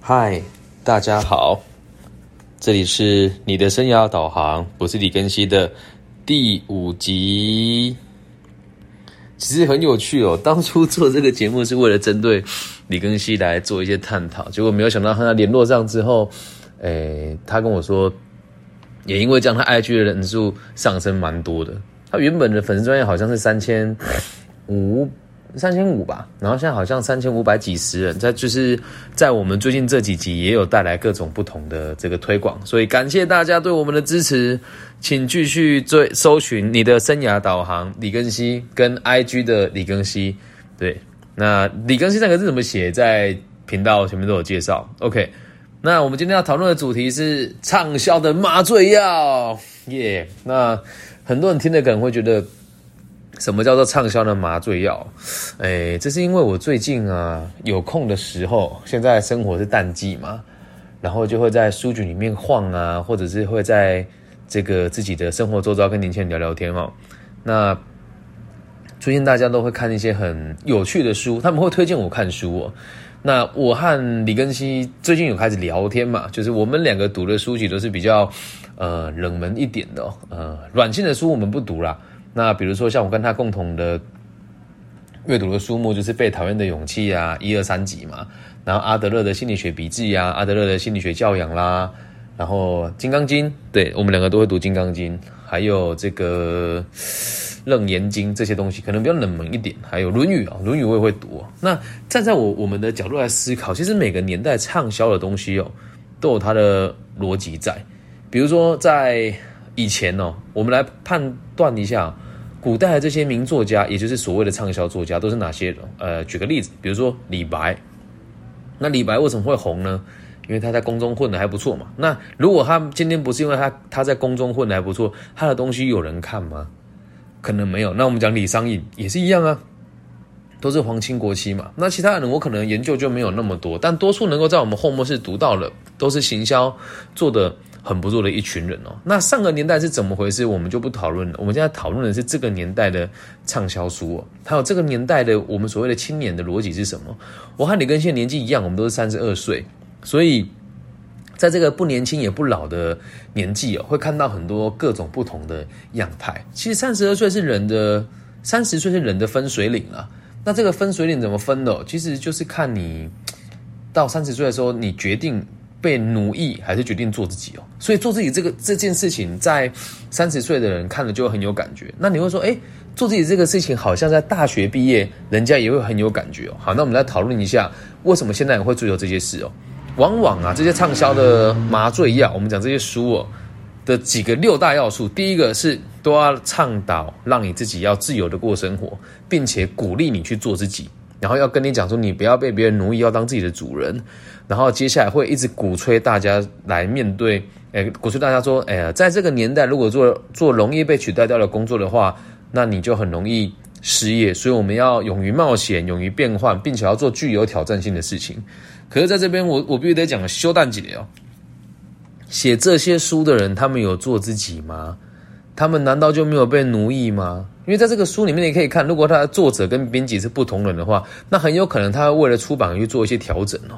嗨，大家好，这里是你的生涯导航，我是李根熙的第五集。其实很有趣哦，当初做这个节目是为了针对李根熙来做一些探讨，结果没有想到和他联络上之后，诶，他跟我说，也因为这样，他 IG 的人数上升蛮多的。他原本的粉丝专业好像是三千五。三千五吧，然后现在好像三千五百几十人，在就是在我们最近这几集也有带来各种不同的这个推广，所以感谢大家对我们的支持，请继续追搜寻你的生涯导航李根熙跟 IG 的李根熙，对，那李根熙那个字怎么写，在频道前面都有介绍。OK，那我们今天要讨论的主题是畅销的麻醉药，耶，那很多人听的可能会觉得。什么叫做畅销的麻醉药？哎，这是因为我最近啊有空的时候，现在生活是淡季嘛，然后就会在书局里面晃啊，或者是会在这个自己的生活周遭跟年轻人聊聊天哦。那最近大家都会看一些很有趣的书，他们会推荐我看书哦。那我和李根熙最近有开始聊天嘛，就是我们两个读的书籍都是比较呃冷门一点的，呃软性的书我们不读啦。那比如说像我跟他共同的阅读的书目就是《被讨厌的勇气》啊，一二三集嘛。然后阿德勒的心理学笔记啊，阿德勒的心理学教养啦，然后《金刚经》，对我们两个都会读《金刚经》，还有这个《楞严经》这些东西，可能比较冷门一点。还有《论语》啊，《论语》我也会读。那站在我我们的角度来思考，其实每个年代畅销的东西哦，都有它的逻辑在。比如说在以前哦，我们来判断一下。古代的这些名作家，也就是所谓的畅销作家，都是哪些人？呃，举个例子，比如说李白。那李白为什么会红呢？因为他在宫中混的还不错嘛。那如果他今天不是因为他他在宫中混的还不错，他的东西有人看吗？可能没有。那我们讲李商隐也是一样啊，都是皇亲国戚嘛。那其他人我可能研究就没有那么多，但多数能够在我们后末是读到的，都是行销做的。很不错的一群人哦。那上个年代是怎么回事？我们就不讨论了。我们现在讨论的是这个年代的畅销书哦，还有这个年代的我们所谓的青年的逻辑是什么？我和你跟现在年纪一样，我们都是三十二岁，所以在这个不年轻也不老的年纪哦，会看到很多各种不同的样态。其实三十二岁是人的，三十岁是人的分水岭了。那这个分水岭怎么分的？其实就是看你到三十岁的时候，你决定。被奴役还是决定做自己哦，所以做自己这个这件事情，在三十岁的人看了就很有感觉。那你会说，哎，做自己这个事情好像在大学毕业，人家也会很有感觉哦。好，那我们来讨论一下，为什么现在人会追求这些事哦？往往啊，这些畅销的麻醉药，我们讲这些书哦的几个六大要素，第一个是都要倡导让你自己要自由的过生活，并且鼓励你去做自己。然后要跟你讲说，你不要被别人奴役，要当自己的主人。然后接下来会一直鼓吹大家来面对，诶，鼓吹大家说，哎呀，在这个年代，如果做做容易被取代掉的工作的话，那你就很容易失业。所以我们要勇于冒险，勇于变换，并且要做具有挑战性的事情。可是在这边，我我必须得讲修蛋姐哦，写这些书的人，他们有做自己吗？他们难道就没有被奴役吗？因为在这个书里面，你可以看，如果他的作者跟编辑是不同人的话，那很有可能他为了出版去做一些调整哦。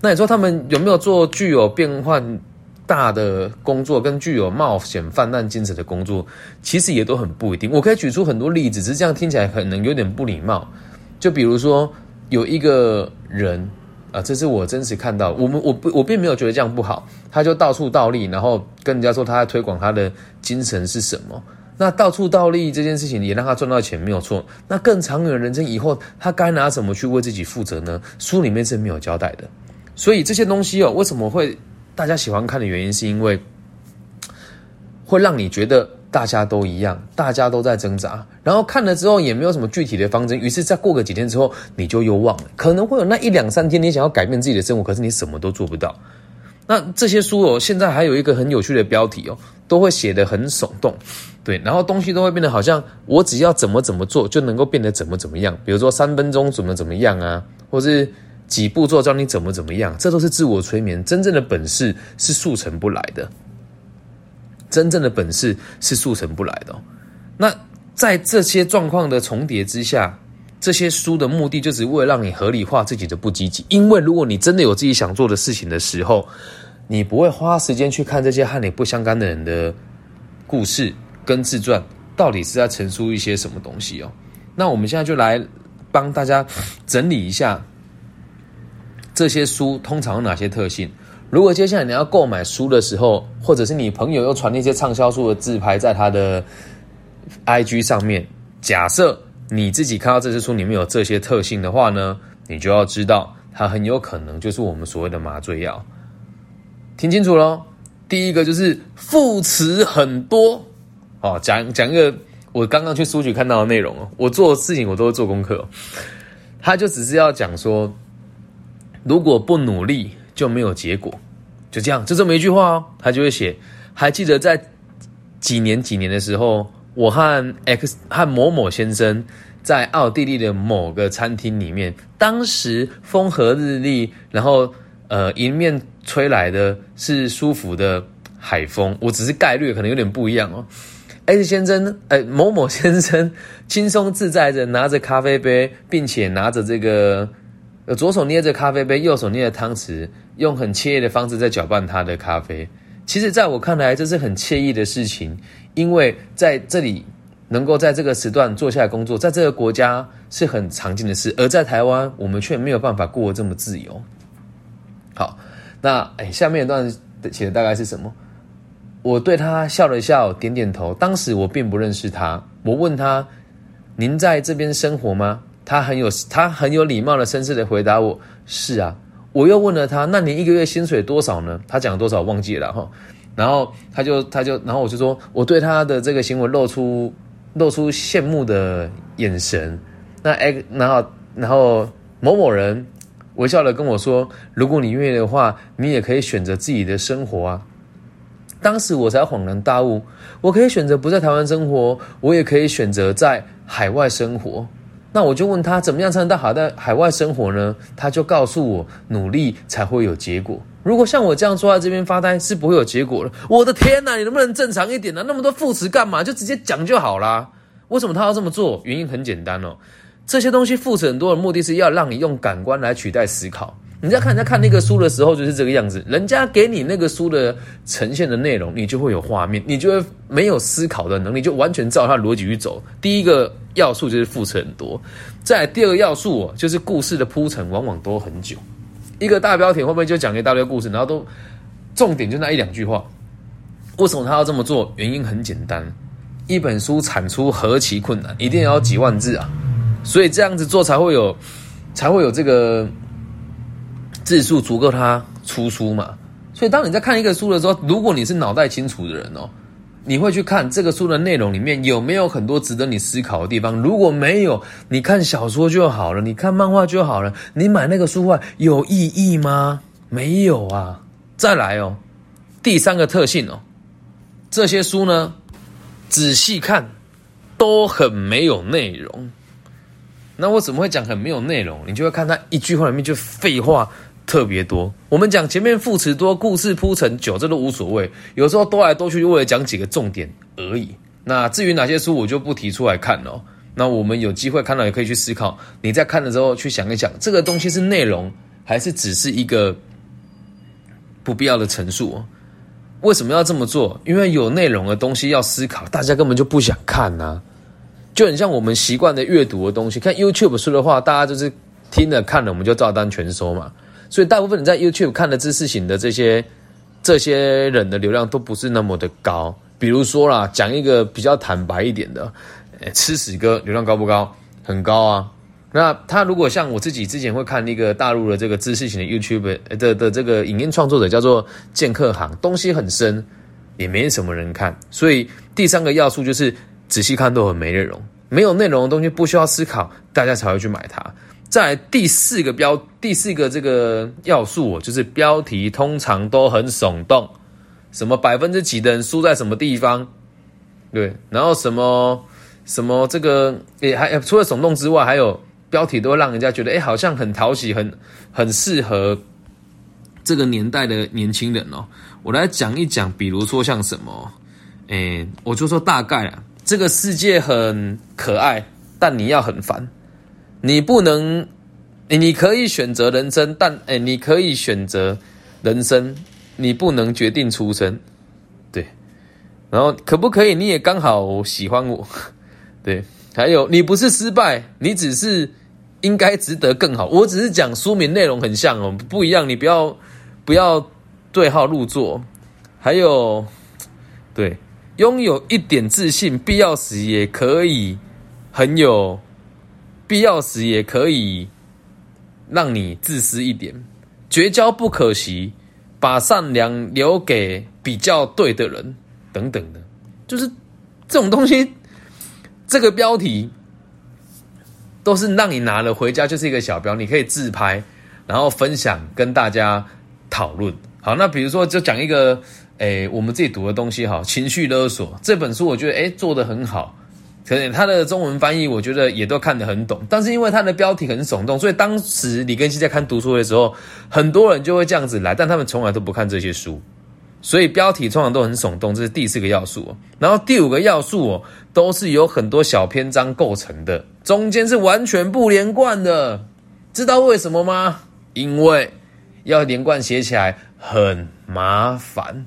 那你说他们有没有做具有变换大的工作，跟具有冒险泛滥精神的工作？其实也都很不一定。我可以举出很多例子，只是这样听起来可能有点不礼貌。就比如说有一个人啊，这是我真实看到，我们我不我并没有觉得这样不好，他就到处倒立，然后跟人家说他在推广他的精神是什么。那到处倒立这件事情也让他赚到钱没有错。那更长远的人生以后，他该拿什么去为自己负责呢？书里面是没有交代的。所以这些东西哦，为什么会大家喜欢看的原因，是因为会让你觉得大家都一样，大家都在挣扎，然后看了之后也没有什么具体的方针，于是再过个几天之后，你就又忘了。可能会有那一两三天，你想要改变自己的生活，可是你什么都做不到。那这些书哦，现在还有一个很有趣的标题哦，都会写得很耸动，对，然后东西都会变得好像我只要怎么怎么做就能够变得怎么怎么样，比如说三分钟怎么怎么样啊，或是几步做教你怎么怎么样，这都是自我催眠。真正的本事是速成不来的，真正的本事是速成不来的。那在这些状况的重叠之下，这些书的目的，就只为了让你合理化自己的不积极。因为如果你真的有自己想做的事情的时候，你不会花时间去看这些和你不相干的人的故事跟自传，到底是在陈述一些什么东西哦？那我们现在就来帮大家整理一下这些书通常有哪些特性。如果接下来你要购买书的时候，或者是你朋友又传那些畅销书的自拍在他的 IG 上面，假设你自己看到这些书里面有这些特性的话呢，你就要知道它很有可能就是我们所谓的麻醉药。听清楚喽，第一个就是副词很多哦，讲讲一个我刚刚去书局看到的内容哦，我做事情我都会做功课，他就只是要讲说，如果不努力。就没有结果，就这样，就这么一句话哦。他就会写，还记得在几年几年的时候，我和 X 和某某先生在奥地利的某个餐厅里面，当时风和日丽，然后呃迎面吹来的是舒服的海风。我只是概率可能有点不一样哦。X 先生，呃某某 先生轻松自在的拿着咖啡杯，并且拿着这个。左手捏着咖啡杯，右手捏着汤匙，用很惬意的方式在搅拌他的咖啡。其实，在我看来，这是很惬意的事情，因为在这里能够在这个时段坐下来工作，在这个国家是很常见的事，而在台湾，我们却没有办法过这么自由。好，那哎，下面一段写的大概是什么？我对他笑了笑，点点头。当时我并不认识他，我问他：“您在这边生活吗？”他很有他很有礼貌的绅士的回答我是啊，我又问了他，那你一个月薪水多少呢？他讲多少忘记了哈，然后他就他就然后我就说我对他的这个行为露出露出羡慕的眼神，那哎然后然后某某人微笑的跟我说，如果你愿意的话，你也可以选择自己的生活啊。当时我才恍然大悟，我可以选择不在台湾生活，我也可以选择在海外生活。那我就问他怎么样才能到海在海外生活呢？他就告诉我，努力才会有结果。如果像我这样坐在这边发呆，是不会有结果的。我的天哪，你能不能正常一点呢？那么多副词干嘛？就直接讲就好啦。为什么他要这么做？原因很简单哦，这些东西副词很多的目的是要让你用感官来取代思考。你在看人家看那个书的时候，就是这个样子。人家给你那个书的呈现的内容，你就会有画面，你就会没有思考的能力，就完全照他逻辑去走。第一个要素就是副词很多，在第二个要素，就是故事的铺陈往往都很久。一个大标题会不会就讲一大堆故事，然后都重点就那一两句话？为什么他要这么做？原因很简单，一本书产出何其困难，一定要几万字啊！所以这样子做才会有，才会有这个。字数足够他出书嘛？所以当你在看一个书的时候，如果你是脑袋清楚的人哦，你会去看这个书的内容里面有没有很多值得你思考的地方。如果没有，你看小说就好了，你看漫画就好了。你买那个书画有意义吗？没有啊。再来哦，第三个特性哦，这些书呢，仔细看都很没有内容。那我怎么会讲很没有内容？你就会看他一句话里面就废话。特别多，我们讲前面副词多，故事铺陈久，这都无所谓。有时候多来多去，就为了讲几个重点而已。那至于哪些书，我就不提出来看了。那我们有机会看到，也可以去思考。你在看的时候，去想一想，这个东西是内容，还是只是一个不必要的陈述？为什么要这么做？因为有内容的东西要思考，大家根本就不想看呐。就很像我们习惯的阅读的东西，看 YouTube 书的话，大家就是听了看了，我们就照单全收嘛。所以大部分你在 YouTube 看的知识型的这些这些人的流量都不是那么的高。比如说啦，讲一个比较坦白一点的，吃屎哥流量高不高？很高啊。那他如果像我自己之前会看那个大陆的这个知识型的 YouTube 的的这个影音创作者叫做剑客行，东西很深，也没什么人看。所以第三个要素就是仔细看都很没内容，没有内容的东西不需要思考，大家才会去买它。在第四个标，第四个这个要素，就是标题通常都很耸动，什么百分之几的人输在什么地方，对，然后什么什么这个也还除了耸动之外，还有标题都会让人家觉得，哎，好像很讨喜，很很适合这个年代的年轻人哦。我来讲一讲，比如说像什么，哎，我就说大概啊，这个世界很可爱，但你要很烦。你不能，你可以选择人生，但哎，你可以选择人生，你不能决定出生，对。然后可不可以？你也刚好喜欢我，对。还有，你不是失败，你只是应该值得更好。我只是讲书名内容很像哦，不一样，你不要不要对号入座。还有，对，拥有一点自信，必要时也可以很有。必要时也可以让你自私一点，绝交不可惜，把善良留给比较对的人，等等的，就是这种东西。这个标题都是让你拿了回家就是一个小标，你可以自拍，然后分享跟大家讨论。好，那比如说就讲一个，诶，我们自己读的东西哈，情绪勒索这本书，我觉得诶做的很好。可能他的中文翻译，我觉得也都看得很懂，但是因为他的标题很耸动，所以当时李根熙在看读书的时候，很多人就会这样子来，但他们从来都不看这些书，所以标题通常都很耸动，这是第四个要素。然后第五个要素哦，都是由很多小篇章构成的，中间是完全不连贯的，知道为什么吗？因为要连贯写起来很麻烦，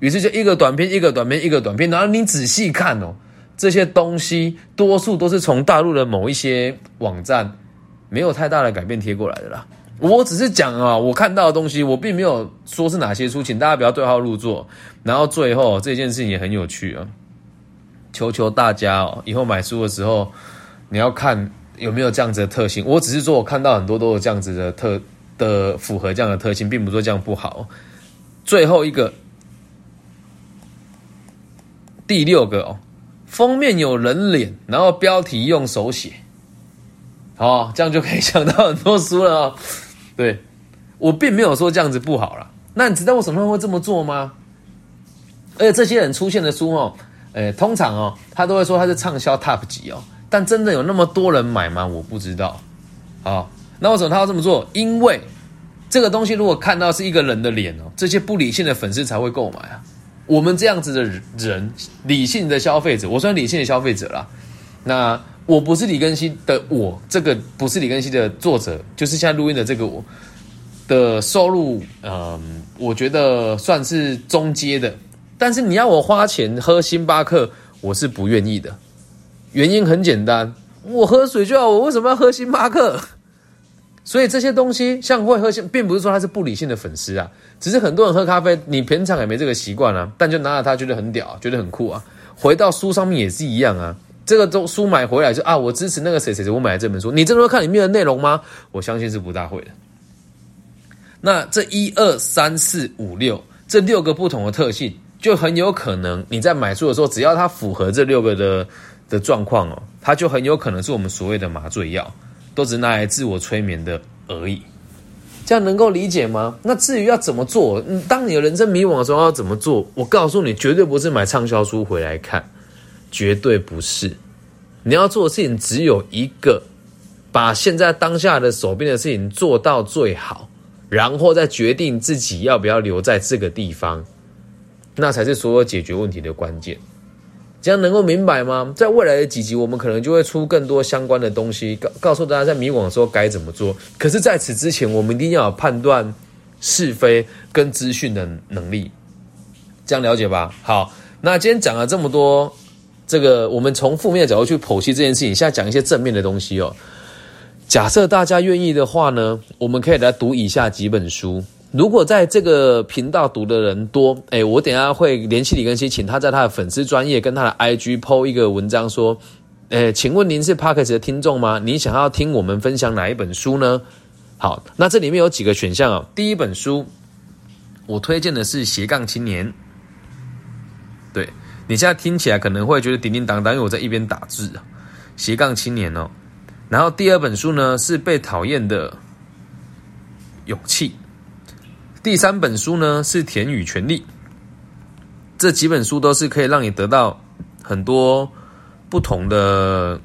于是就一个短篇一个短篇一个短篇，然后你仔细看哦。这些东西多数都是从大陆的某一些网站没有太大的改变贴过来的啦。我只是讲啊，我看到的东西，我并没有说是哪些书，请大家不要对号入座。然后最后这件事情也很有趣啊，求求大家哦，以后买书的时候你要看有没有这样子的特性。我只是说我看到很多都有这样子的特的符合这样的特性，并不是说这样不好。最后一个第六个哦。封面有人脸，然后标题用手写，哦，这样就可以想到很多书了哦。对，我并没有说这样子不好了。那你知道我什么会这么做吗？而且这些人出现的书哦，诶，通常哦，他都会说他是畅销 Top 级哦，但真的有那么多人买吗？我不知道。好，那为什么他要这么做？因为这个东西如果看到是一个人的脸哦，这些不理性的粉丝才会购买啊。我们这样子的人，理性的消费者，我算理性的消费者啦。那我不是李根熙的，我这个不是李根熙的作者，就是现在录音的这个我的收入，嗯，我觉得算是中阶的。但是你要我花钱喝星巴克，我是不愿意的。原因很简单，我喝水就好，我为什么要喝星巴克？所以这些东西，像会喝，并不是说他是不理性的粉丝啊，只是很多人喝咖啡，你平常也没这个习惯啊，但就拿了它觉得很屌，觉得很酷啊。回到书上面也是一样啊，这个都书买回来就啊，我支持那个谁谁谁，我买了这本书，你真的会看里面的内容吗？我相信是不大会的。那这一二三四五六这六个不同的特性，就很有可能你在买书的时候，只要它符合这六个的的状况哦，它就很有可能是我们所谓的麻醉药。都只拿来自我催眠的而已，这样能够理解吗？那至于要怎么做，当你的人生迷惘的时候要怎么做？我告诉你，绝对不是买畅销书回来看，绝对不是。你要做的事情只有一个，把现在当下的手边的事情做到最好，然后再决定自己要不要留在这个地方，那才是所有解决问题的关键。这样能够明白吗？在未来的几集，我们可能就会出更多相关的东西，告告诉大家在迷惘的时候该怎么做。可是，在此之前，我们一定要有判断是非跟资讯的能力。这样了解吧？好，那今天讲了这么多，这个我们从负面的角度去剖析这件事情，现在讲一些正面的东西哦。假设大家愿意的话呢，我们可以来读以下几本书。如果在这个频道读的人多，哎，我等下会联系李根熙，请他在他的粉丝专业跟他的 IG PO 一个文章，说，哎，请问您是 Parkes 的听众吗？你想要听我们分享哪一本书呢？好，那这里面有几个选项哦。第一本书，我推荐的是《斜杠青年》，对你现在听起来可能会觉得叮叮当当，因为我在一边打字啊，《斜杠青年》哦。然后第二本书呢是《被讨厌的勇气》。第三本书呢是《田与权力》，这几本书都是可以让你得到很多不同的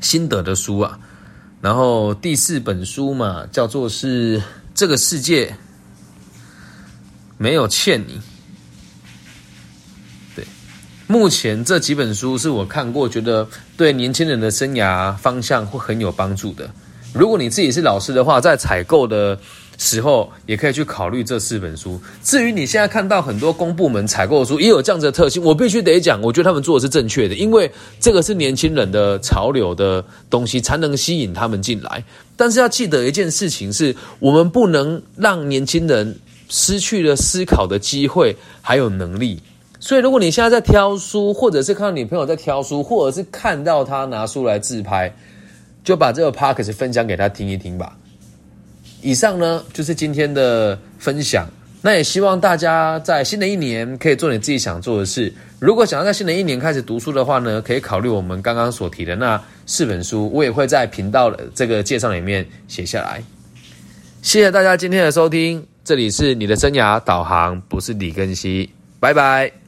心得的书啊。然后第四本书嘛，叫做是《这个世界没有欠你》。对，目前这几本书是我看过，觉得对年轻人的生涯方向会很有帮助的。如果你自己是老师的话，在采购的时候也可以去考虑这四本书。至于你现在看到很多公部门采购的书也有这样子的特性，我必须得讲，我觉得他们做的是正确的，因为这个是年轻人的潮流的东西，才能吸引他们进来。但是要记得一件事情，是我们不能让年轻人失去了思考的机会还有能力。所以，如果你现在在挑书，或者是看到你朋友在挑书，或者是看到他拿书来自拍。就把这个 p o d c a s 分享给他听一听吧。以上呢就是今天的分享，那也希望大家在新的一年可以做你自己想做的事。如果想要在新的一年开始读书的话呢，可以考虑我们刚刚所提的那四本书，我也会在频道的这个介绍里面写下来。谢谢大家今天的收听，这里是你的生涯导航，不是李根熙，拜拜。